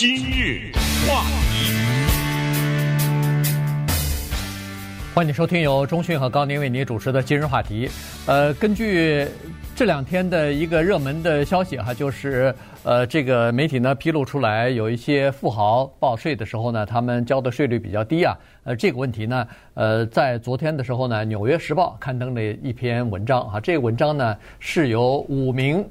今日话题，欢迎收听由中讯和高宁为您主持的今日话题。呃，根据这两天的一个热门的消息哈，就是呃，这个媒体呢披露出来，有一些富豪报税的时候呢，他们交的税率比较低啊。呃，这个问题呢，呃，在昨天的时候呢，《纽约时报》刊登了一篇文章啊。这个文章呢是由五名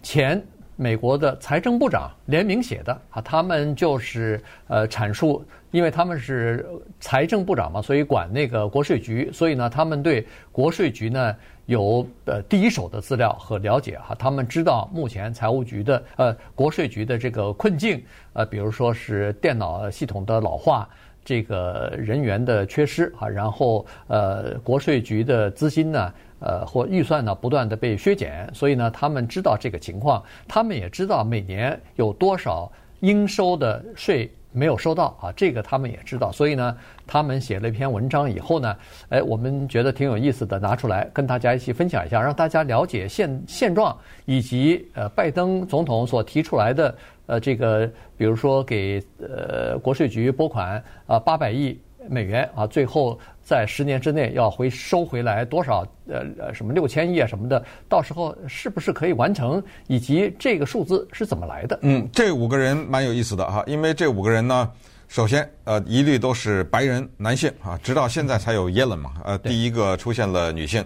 前美国的财政部长联名写的啊，他们就是呃阐述，因为他们是财政部长嘛，所以管那个国税局，所以呢，他们对国税局呢。有呃第一手的资料和了解哈，他们知道目前财务局的呃国税局的这个困境，呃，比如说是电脑系统的老化，这个人员的缺失啊，然后呃国税局的资金呢，呃或预算呢不断的被削减，所以呢，他们知道这个情况，他们也知道每年有多少应收的税。没有收到啊，这个他们也知道，所以呢，他们写了一篇文章以后呢，哎，我们觉得挺有意思的，拿出来跟大家一起分享一下，让大家了解现现状，以及呃，拜登总统所提出来的呃这个，比如说给呃国税局拨款啊八百亿。美元啊，最后在十年之内要回收回来多少？呃呃，什么六千亿啊什么的，到时候是不是可以完成？以及这个数字是怎么来的？嗯，这五个人蛮有意思的哈，因为这五个人呢，首先呃一律都是白人男性啊，直到现在才有耶伦嘛，呃，第一个出现了女性。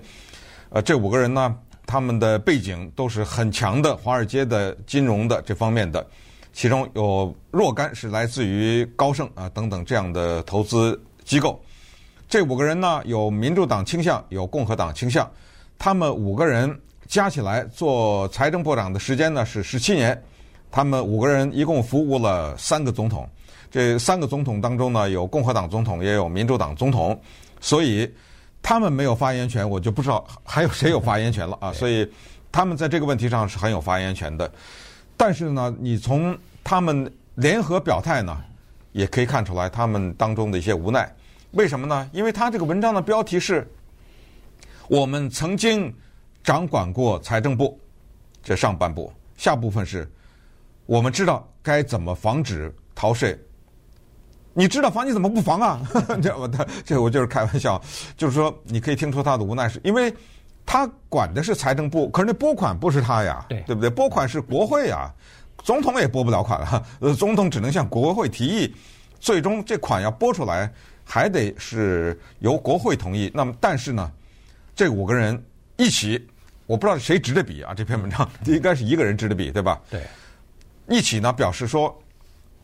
呃，这五个人呢，他们的背景都是很强的华尔街的金融的这方面的。其中有若干是来自于高盛啊等等这样的投资机构，这五个人呢，有民主党倾向，有共和党倾向，他们五个人加起来做财政部长的时间呢是十七年，他们五个人一共服务了三个总统，这三个总统当中呢有共和党总统也有民主党总统，所以他们没有发言权，我就不知道还有谁有发言权了啊，所以他们在这个问题上是很有发言权的。但是呢，你从他们联合表态呢，也可以看出来他们当中的一些无奈。为什么呢？因为他这个文章的标题是“我们曾经掌管过财政部”，这上半部，下部分是“我们知道该怎么防止逃税”。你知道防，你怎么不防啊？这我这我就是开玩笑，就是说你可以听出他的无奈，是因为。他管的是财政部，可是那拨款不是他呀，对，对不对？拨款是国会呀，总统也拨不了款了，呃，总统只能向国会提议，最终这款要拨出来，还得是由国会同意。那么，但是呢，这五个人一起，我不知道谁执的笔啊？这篇文章 应该是一个人执的笔，对吧？对，一起呢表示说，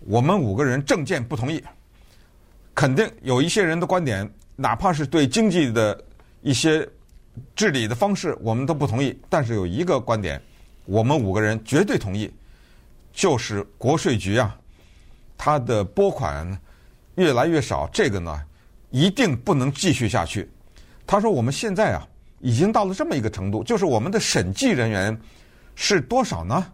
我们五个人政见不同意，肯定有一些人的观点，哪怕是对经济的一些。治理的方式我们都不同意，但是有一个观点，我们五个人绝对同意，就是国税局啊，它的拨款越来越少，这个呢一定不能继续下去。他说我们现在啊已经到了这么一个程度，就是我们的审计人员是多少呢？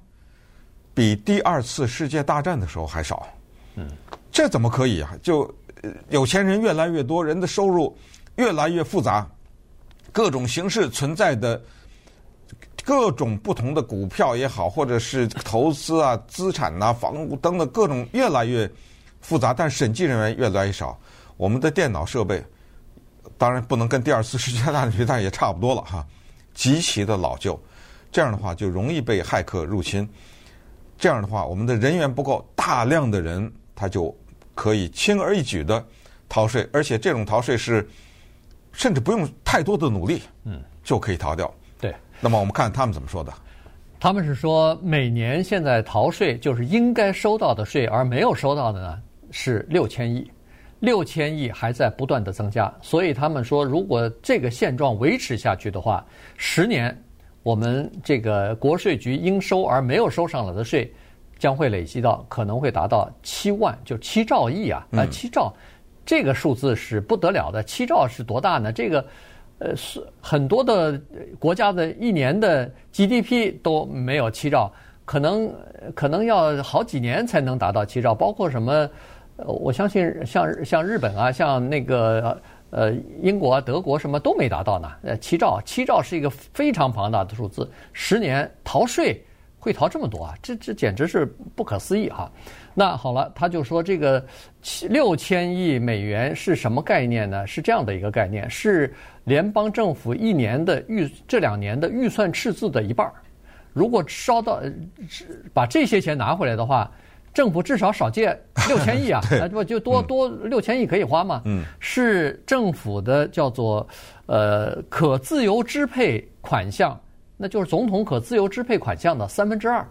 比第二次世界大战的时候还少。嗯，这怎么可以啊？就有钱人越来越多，人的收入越来越复杂。各种形式存在的各种不同的股票也好，或者是投资啊、资产呐、房屋等等各种越来越复杂，但审计人员越来越少。我们的电脑设备当然不能跟第二次世界大战比，但也差不多了哈，极其的老旧。这样的话就容易被骇客入侵。这样的话，我们的人员不够，大量的人他就可以轻而易举的逃税，而且这种逃税是。甚至不用太多的努力，嗯，就可以逃掉。对，那么我们看他们怎么说的。他们是说，每年现在逃税就是应该收到的税，而没有收到的呢是六千亿，六千亿还在不断的增加。所以他们说，如果这个现状维持下去的话，十年我们这个国税局应收而没有收上来的税，将会累积到可能会达到七万，就七兆亿啊，啊，七兆。这个数字是不得了的，七兆是多大呢？这个，呃，是很多的国家的一年的 GDP 都没有七兆，可能可能要好几年才能达到七兆。包括什么？我相信像像日本啊，像那个呃英国啊、德国什么都没达到呢。呃，七兆，七兆是一个非常庞大的数字，十年逃税会逃这么多啊？这这简直是不可思议哈！那好了，他就说这个七六千亿美元是什么概念呢？是这样的一个概念，是联邦政府一年的预这两年的预算赤字的一半儿。如果烧到把这些钱拿回来的话，政府至少少借六千亿啊，那不就多多六千亿可以花吗？嗯，是政府的叫做呃可自由支配款项。那就是总统可自由支配款项的三分之二，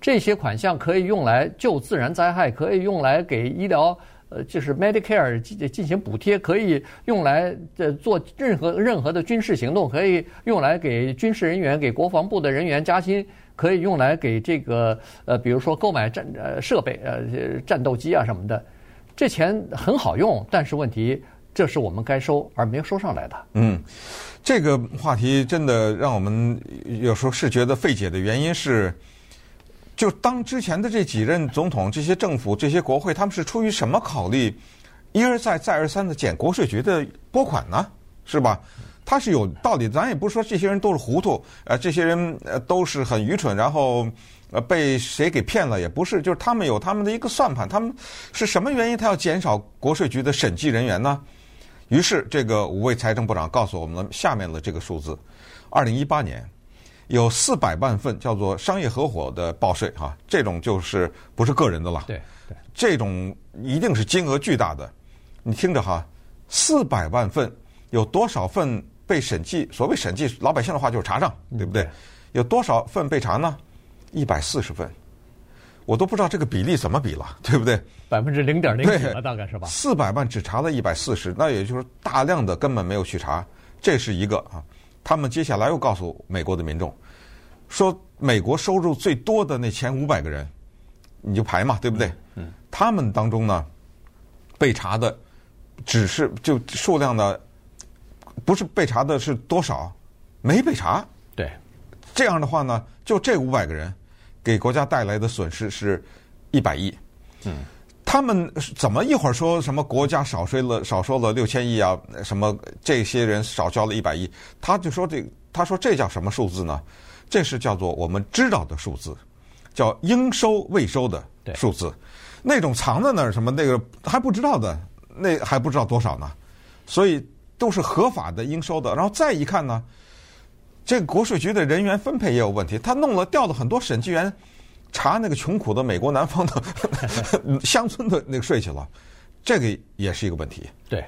这些款项可以用来救自然灾害，可以用来给医疗，呃，就是 Medicare 进进行补贴，可以用来呃做任何任何的军事行动，可以用来给军事人员、给国防部的人员加薪，可以用来给这个呃，比如说购买战呃设备呃战斗机啊什么的，这钱很好用，但是问题。这是我们该收而没有收上来的。嗯，这个话题真的让我们有时候是觉得费解的原因是，就当之前的这几任总统、这些政府、这些国会，他们是出于什么考虑，一而再、再而三的减国税局的拨款呢？是吧？他是有道理，咱也不是说这些人都是糊涂，呃，这些人呃都是很愚蠢，然后呃被谁给骗了，也不是，就是他们有他们的一个算盘，他们是什么原因他要减少国税局的审计人员呢？于是，这个五位财政部长告诉我们了下面的这个数字：二零一八年有四百万份叫做商业合伙的报税，哈，这种就是不是个人的了。对对，这种一定是金额巨大的。你听着哈，四百万份有多少份被审计？所谓审计，老百姓的话就是查账，对不对？有多少份被查呢？一百四十份。我都不知道这个比例怎么比了，对不对？百分之零点零几了，大概是吧？四百万只查了一百四十，那也就是大量的根本没有去查，这是一个啊。他们接下来又告诉美国的民众，说美国收入最多的那前五百个人，你就排嘛，对不对？嗯。他们当中呢，被查的只是就数量呢，不是被查的是多少，没被查。对。这样的话呢，就这五百个人。给国家带来的损失是一百亿，嗯，他们怎么一会儿说什么国家少税了少收了六千亿啊？什么这些人少交了一百亿？他就说这他说这叫什么数字呢？这是叫做我们知道的数字，叫应收未收的数字。那种藏在那儿什么那个还不知道的，那还不知道多少呢？所以都是合法的应收的。然后再一看呢？这个国税局的人员分配也有问题，他弄了调了很多审计员查那个穷苦的美国南方的 乡村的那个税去了，这个也是一个问题。对，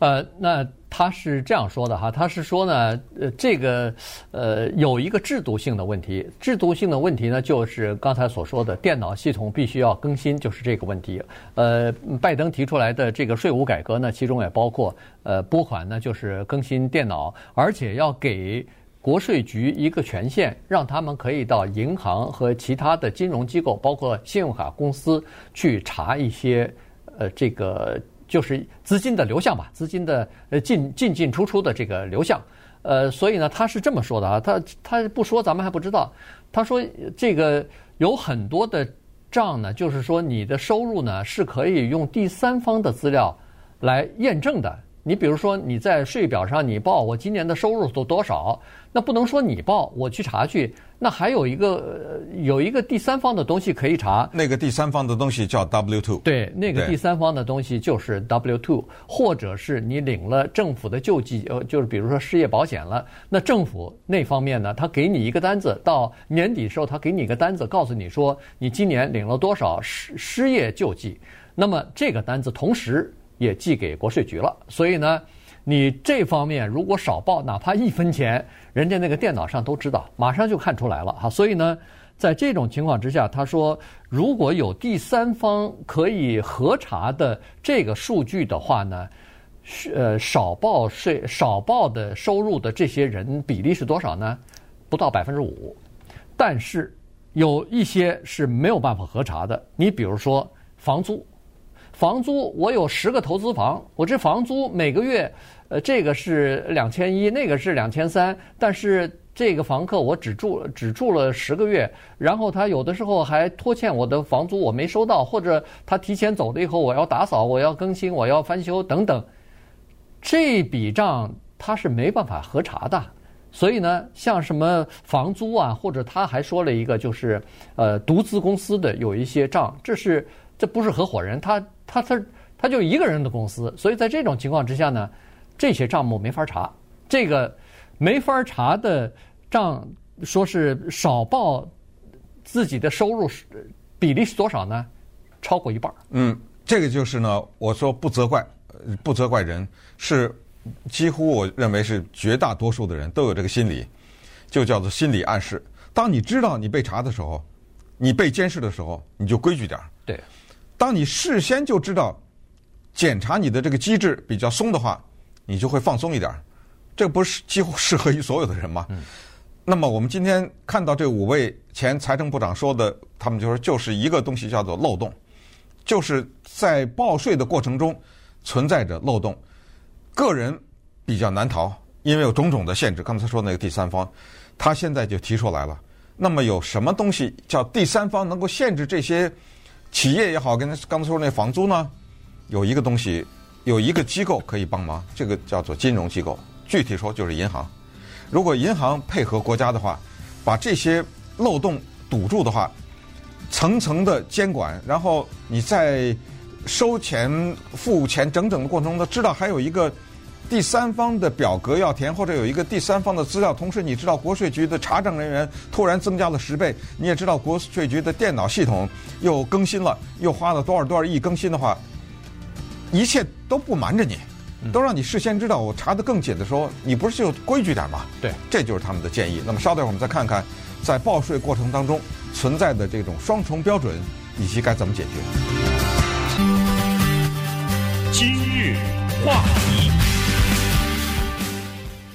呃，那他是这样说的哈，他是说呢，呃，这个呃有一个制度性的问题，制度性的问题呢就是刚才所说的电脑系统必须要更新，就是这个问题。呃，拜登提出来的这个税务改革呢，其中也包括呃拨款呢，就是更新电脑，而且要给。国税局一个权限，让他们可以到银行和其他的金融机构，包括信用卡公司去查一些，呃，这个就是资金的流向吧，资金的呃进进进出出的这个流向。呃，所以呢，他是这么说的啊，他他不说咱们还不知道。他说这个有很多的账呢，就是说你的收入呢是可以用第三方的资料来验证的。你比如说，你在税表上你报我今年的收入都多少，那不能说你报我去查去，那还有一个有一个第三方的东西可以查。那个第三方的东西叫 W two。对，那个第三方的东西就是 W two，或者是你领了政府的救济，呃，就是比如说失业保险了，那政府那方面呢，他给你一个单子，到年底的时候他给你一个单子，告诉你说你今年领了多少失失业救济，那么这个单子同时。也寄给国税局了，所以呢，你这方面如果少报哪怕一分钱，人家那个电脑上都知道，马上就看出来了哈。所以呢，在这种情况之下，他说如果有第三方可以核查的这个数据的话呢，呃，少报税、少报的收入的这些人比例是多少呢？不到百分之五，但是有一些是没有办法核查的。你比如说房租。房租，我有十个投资房，我这房租每个月，呃，这个是两千一，那个是两千三，但是这个房客我只住只住了十个月，然后他有的时候还拖欠我的房租，我没收到，或者他提前走了以后，我要打扫，我要更新，我要翻修等等，这笔账他是没办法核查的，所以呢，像什么房租啊，或者他还说了一个，就是呃，独资公司的有一些账，这是这不是合伙人，他他他他就一个人的公司，所以在这种情况之下呢，这些账目没法查。这个没法查的账，说是少报自己的收入比例是多少呢？超过一半。嗯，这个就是呢，我说不责怪，不责怪人是。几乎我认为是绝大多数的人都有这个心理，就叫做心理暗示。当你知道你被查的时候，你被监视的时候，你就规矩点儿。对。当你事先就知道检查你的这个机制比较松的话，你就会放松一点儿。这不是几乎适合于所有的人吗？嗯。那么我们今天看到这五位前财政部长说的，他们就说就是一个东西叫做漏洞，就是在报税的过程中存在着漏洞。个人比较难逃，因为有种种的限制。刚才说那个第三方，他现在就提出来了。那么有什么东西叫第三方能够限制这些企业也好，跟刚才说那房租呢？有一个东西，有一个机构可以帮忙，这个叫做金融机构。具体说就是银行。如果银行配合国家的话，把这些漏洞堵住的话，层层的监管，然后你在收钱、付钱整整的过程中，知道还有一个。第三方的表格要填，或者有一个第三方的资料，同时你知道国税局的查证人员突然增加了十倍，你也知道国税局的电脑系统又更新了，又花了多少多少亿更新的话，一切都不瞒着你，都让你事先知道。我查得更紧的时候，你不是就规矩点吗？对，这就是他们的建议。那么稍等会儿我们再看看，在报税过程当中存在的这种双重标准以及该怎么解决。今日话题。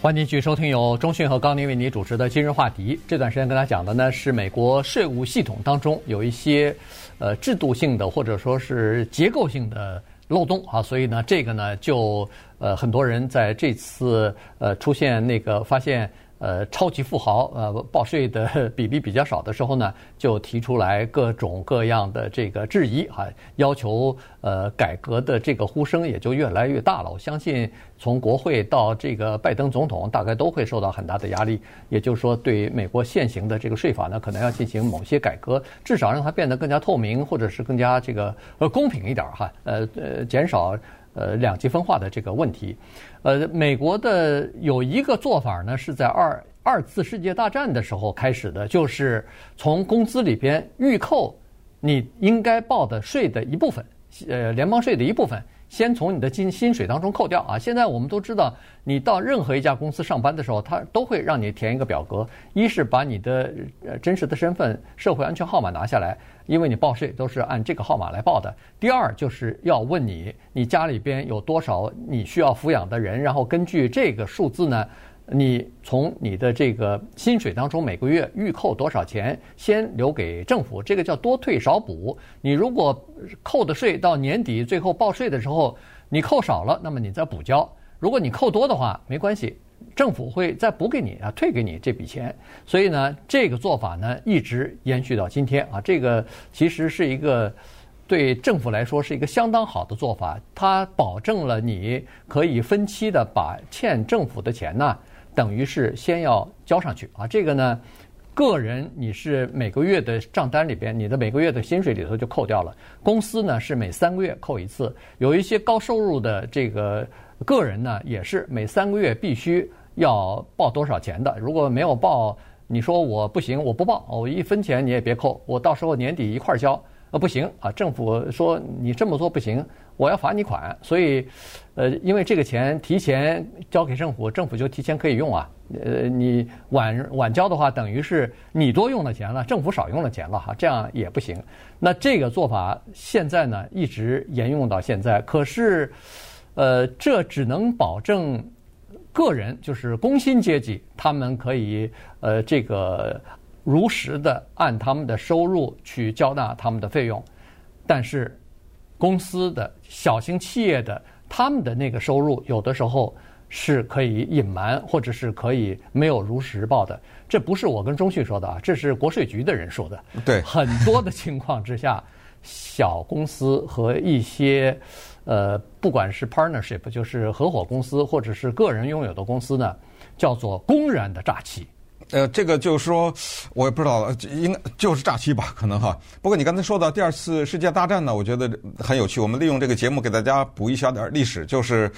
欢迎继续收听由中讯和高宁为您主持的今日话题。这段时间跟大家讲的呢是美国税务系统当中有一些呃制度性的或者说是结构性的漏洞啊，所以呢这个呢就呃很多人在这次呃出现那个发现。呃，超级富豪呃报税的 比例比较少的时候呢，就提出来各种各样的这个质疑哈，要求呃改革的这个呼声也就越来越大了。我相信从国会到这个拜登总统，大概都会受到很大的压力。也就是说，对美国现行的这个税法呢，可能要进行某些改革，至少让它变得更加透明，或者是更加这个呃公平一点哈。呃呃，减少呃两极分化的这个问题。呃，美国的有一个做法呢，是在二二次世界大战的时候开始的，就是从工资里边预扣你应该报的税的一部分，呃，联邦税的一部分。先从你的金薪水当中扣掉啊！现在我们都知道，你到任何一家公司上班的时候，他都会让你填一个表格，一是把你的呃真实的身份、社会安全号码拿下来，因为你报税都是按这个号码来报的；第二就是要问你，你家里边有多少你需要抚养的人，然后根据这个数字呢。你从你的这个薪水当中每个月预扣多少钱，先留给政府，这个叫多退少补。你如果扣的税到年底最后报税的时候你扣少了，那么你再补交；如果你扣多的话，没关系，政府会再补给你啊，退给你这笔钱。所以呢，这个做法呢一直延续到今天啊。这个其实是一个对政府来说是一个相当好的做法，它保证了你可以分期的把欠政府的钱呢。等于是先要交上去啊，这个呢，个人你是每个月的账单里边，你的每个月的薪水里头就扣掉了。公司呢是每三个月扣一次，有一些高收入的这个个人呢，也是每三个月必须要报多少钱的。如果没有报，你说我不行，我不报，我一分钱你也别扣，我到时候年底一块儿交。呃，不行啊，政府说你这么做不行，我要罚你款。所以，呃，因为这个钱提前交给政府，政府就提前可以用啊。呃，你晚晚交的话，等于是你多用了钱了，政府少用了钱了哈，这样也不行。那这个做法现在呢，一直沿用到现在。可是，呃，这只能保证个人，就是工薪阶级，他们可以呃这个。如实的按他们的收入去交纳他们的费用，但是公司的小型企业的他们的那个收入有的时候是可以隐瞒或者是可以没有如实报的。这不是我跟中旭说的啊，这是国税局的人说的。对，很多的情况之下，小公司和一些呃，不管是 partnership 就是合伙公司或者是个人拥有的公司呢。叫做公然的诈欺。呃，这个就是说，我也不知道了，应该就是诈欺吧，可能哈。不过你刚才说到第二次世界大战呢，我觉得很有趣。我们利用这个节目给大家补一小点历史，就是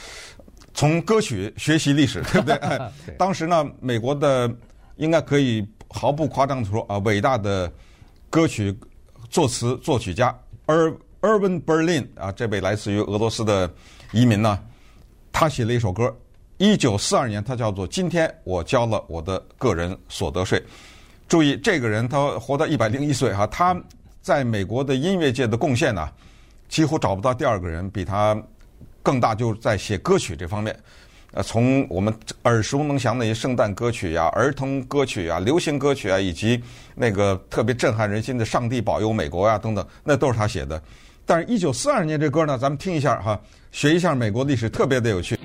从歌曲学习历史，对不对？对 当时呢，美国的应该可以毫不夸张的说啊，伟大的歌曲作词作曲家 Irving Berlin 啊，这位来自于俄罗斯的移民呢，他写了一首歌。一九四二年，他叫做“今天我交了我的个人所得税”。注意，这个人他活到一百零一岁哈，他在美国的音乐界的贡献呢，几乎找不到第二个人比他更大，就是在写歌曲这方面。呃，从我们耳熟能详的一些圣诞歌曲呀、儿童歌曲呀、流行歌曲啊，以及那个特别震撼人心的“上帝保佑美国”呀等等，那都是他写的。但是，一九四二年这歌呢，咱们听一下哈，学一下美国历史，特别的有趣。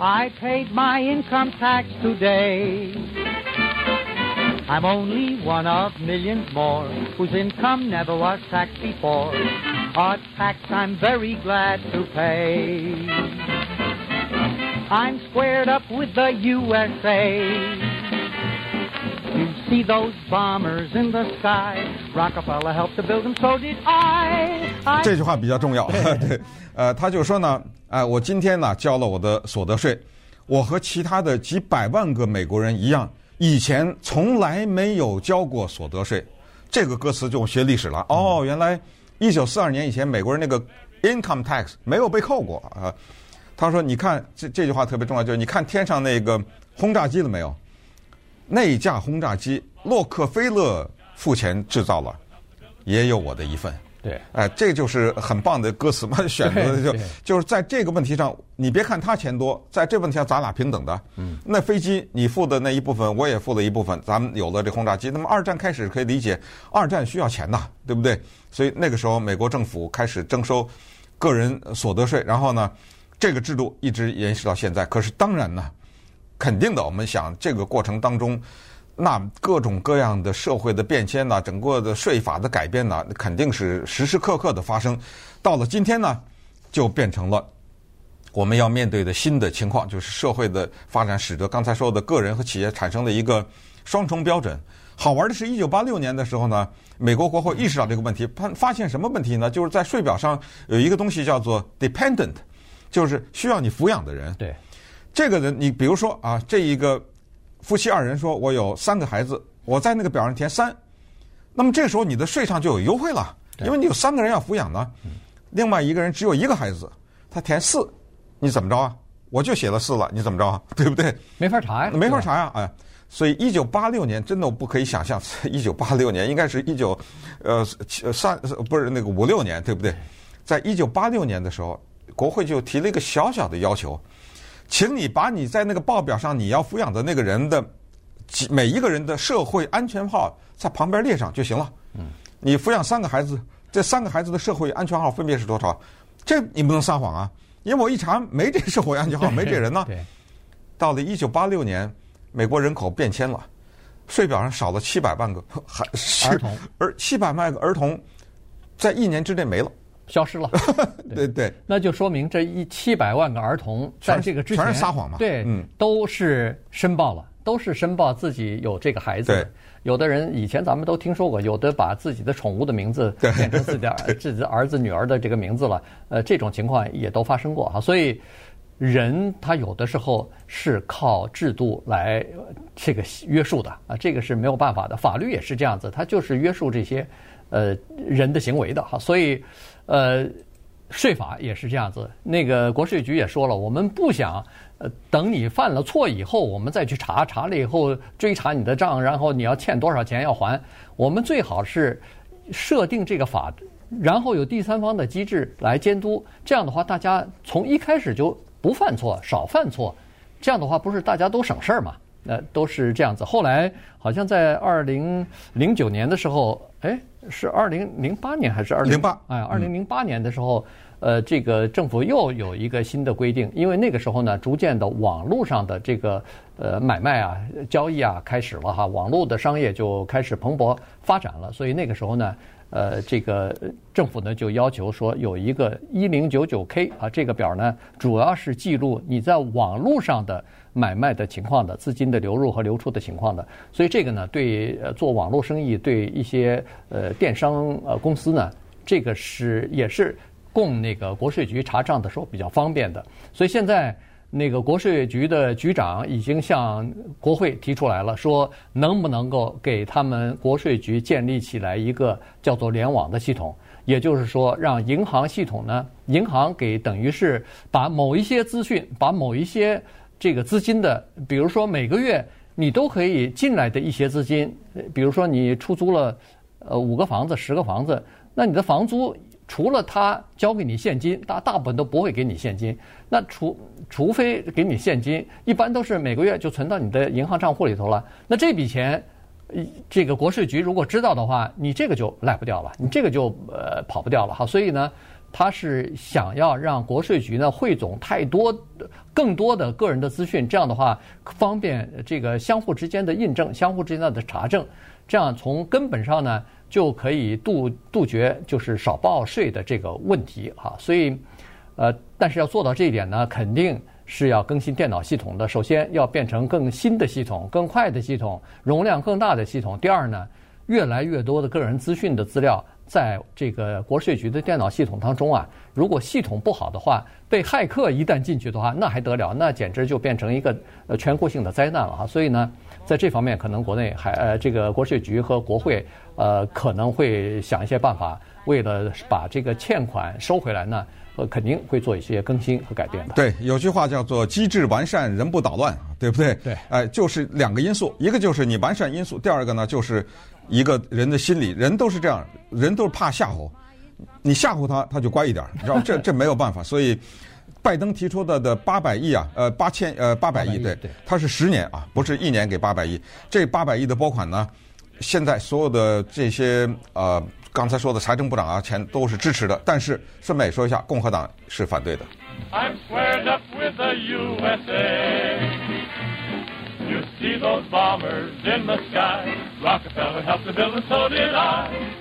I paid my income tax today. I'm only one of millions more whose income never was taxed before. A tax I'm very glad to pay. I'm squared up with the USA. You see those bombers in the sky. Rockefeller helped to build them, so did I. I 这句话比较重要。对，呃，他就说呢。 哎，我今天呢交了我的所得税，我和其他的几百万个美国人一样，以前从来没有交过所得税。这个歌词就学历史了。哦，原来一九四二年以前美国人那个 income tax 没有被扣过啊。他说：“你看这这句话特别重要，就是你看天上那个轰炸机了没有？那架轰炸机洛克菲勒付钱制造了，也有我的一份。”对，哎，这就是很棒的歌词嘛，选择的就就是在这个问题上，你别看他钱多，在这问题上咱俩平等的。嗯，那飞机你付的那一部分，我也付了一部分，咱们有了这轰炸机。那么二战开始可以理解，二战需要钱呐，对不对？所以那个时候美国政府开始征收个人所得税，然后呢，这个制度一直延续到现在。可是当然呢，肯定的，我们想这个过程当中。那各种各样的社会的变迁呐，整个的税法的改变呢，肯定是时时刻刻的发生。到了今天呢，就变成了我们要面对的新的情况，就是社会的发展使得刚才说的个人和企业产生了一个双重标准。好玩的是，一九八六年的时候呢，美国国会意识到这个问题，发发现什么问题呢？就是在税表上有一个东西叫做 dependent，就是需要你抚养的人。对，这个人，你比如说啊，这一个。夫妻二人说：“我有三个孩子，我在那个表上填三，那么这时候你的税上就有优惠了，因为你有三个人要抚养呢。另外一个人只有一个孩子，他填四，你怎么着啊？我就写了四了，你怎么着啊？对不对？没法查呀，没法查呀！哎，所以一九八六年真的我不可以想象，一九八六年应该是一九呃三不是那个五六年，对不对？在一九八六年的时候，国会就提了一个小小的要求。”请你把你在那个报表上你要抚养的那个人的每一个人的社会安全号在旁边列上就行了。嗯，你抚养三个孩子，这三个孩子的社会安全号分别是多少？这你不能撒谎啊！因为我一查没这社会安全号，没这人呢。对。到了一九八六年，美国人口变迁了，税表上少了七百万个孩儿童，而七百万个儿童在一年之内没了。消失了，对。对，那就说明这一七百万个儿童在这个之前全是撒谎嘛，对，嗯，都是申报了，都是申报自己有这个孩子。对，有的人以前咱们都听说过，有的把自己的宠物的名字变成自己的 自己的儿子女儿的这个名字了，呃，这种情况也都发生过。哈。所以人他有的时候是靠制度来这个约束的。啊，这个是没有办法的，法律也是这样子，它就是约束这些呃人的行为的。哈，所以。呃，税法也是这样子。那个国税局也说了，我们不想呃等你犯了错以后，我们再去查，查了以后追查你的账，然后你要欠多少钱要还。我们最好是设定这个法，然后有第三方的机制来监督。这样的话，大家从一开始就不犯错，少犯错。这样的话，不是大家都省事儿吗？那都是这样子。后来好像在二零零九年的时候，哎。是二零零八年还是二零零八？哎，二零零八年的时候，呃，这个政府又有一个新的规定，因为那个时候呢，逐渐的网络上的这个呃买卖啊、交易啊开始了哈，网络的商业就开始蓬勃发展了，所以那个时候呢，呃，这个政府呢就要求说有一个一零九九 K 啊，这个表呢主要是记录你在网络上的买卖的情况的资金的流入和流出的情况的。所以这个呢，对呃做网络生意，对一些呃电商呃公司呢，这个是也是供那个国税局查账的时候比较方便的。所以现在。那个国税局的局长已经向国会提出来了，说能不能够给他们国税局建立起来一个叫做联网的系统，也就是说，让银行系统呢，银行给等于是把某一些资讯，把某一些这个资金的，比如说每个月你都可以进来的一些资金，比如说你出租了呃五个房子、十个房子，那你的房租。除了他交给你现金，大大部分都不会给你现金。那除除非给你现金，一般都是每个月就存到你的银行账户里头了。那这笔钱，这个国税局如果知道的话，你这个就赖不掉了，你这个就呃跑不掉了哈。所以呢，他是想要让国税局呢汇总太多、更多的个人的资讯，这样的话方便这个相互之间的印证、相互之间的查证，这样从根本上呢。就可以杜杜绝就是少报税的这个问题哈，所以，呃，但是要做到这一点呢，肯定是要更新电脑系统的。首先要变成更新的系统、更快的系统、容量更大的系统。第二呢，越来越多的个人资讯的资料在这个国税局的电脑系统当中啊，如果系统不好的话，被骇客一旦进去的话，那还得了？那简直就变成一个呃全国性的灾难了哈。所以呢。在这方面，可能国内还呃，这个国税局和国会呃可能会想一些办法，为了把这个欠款收回来呢，呃，肯定会做一些更新和改变的。对，有句话叫做“机制完善，人不捣乱”，对不对？对。哎，就是两个因素，一个就是你完善因素，第二个呢，就是一个人的心理，人都是这样，人都是怕吓唬，你吓唬他，他就乖一点，你知道这这没有办法，所以。拜登提出的的八百亿啊，呃八千呃八百亿，对，他是十年啊，不是一年给八百亿。这八百亿的拨款呢，现在所有的这些呃刚才说的财政部长啊，钱都是支持的。但是顺便也说一下，共和党是反对的。I'm squared up with the USA. You see those bombers in the sky. Rockefeller helped to build them, so did I.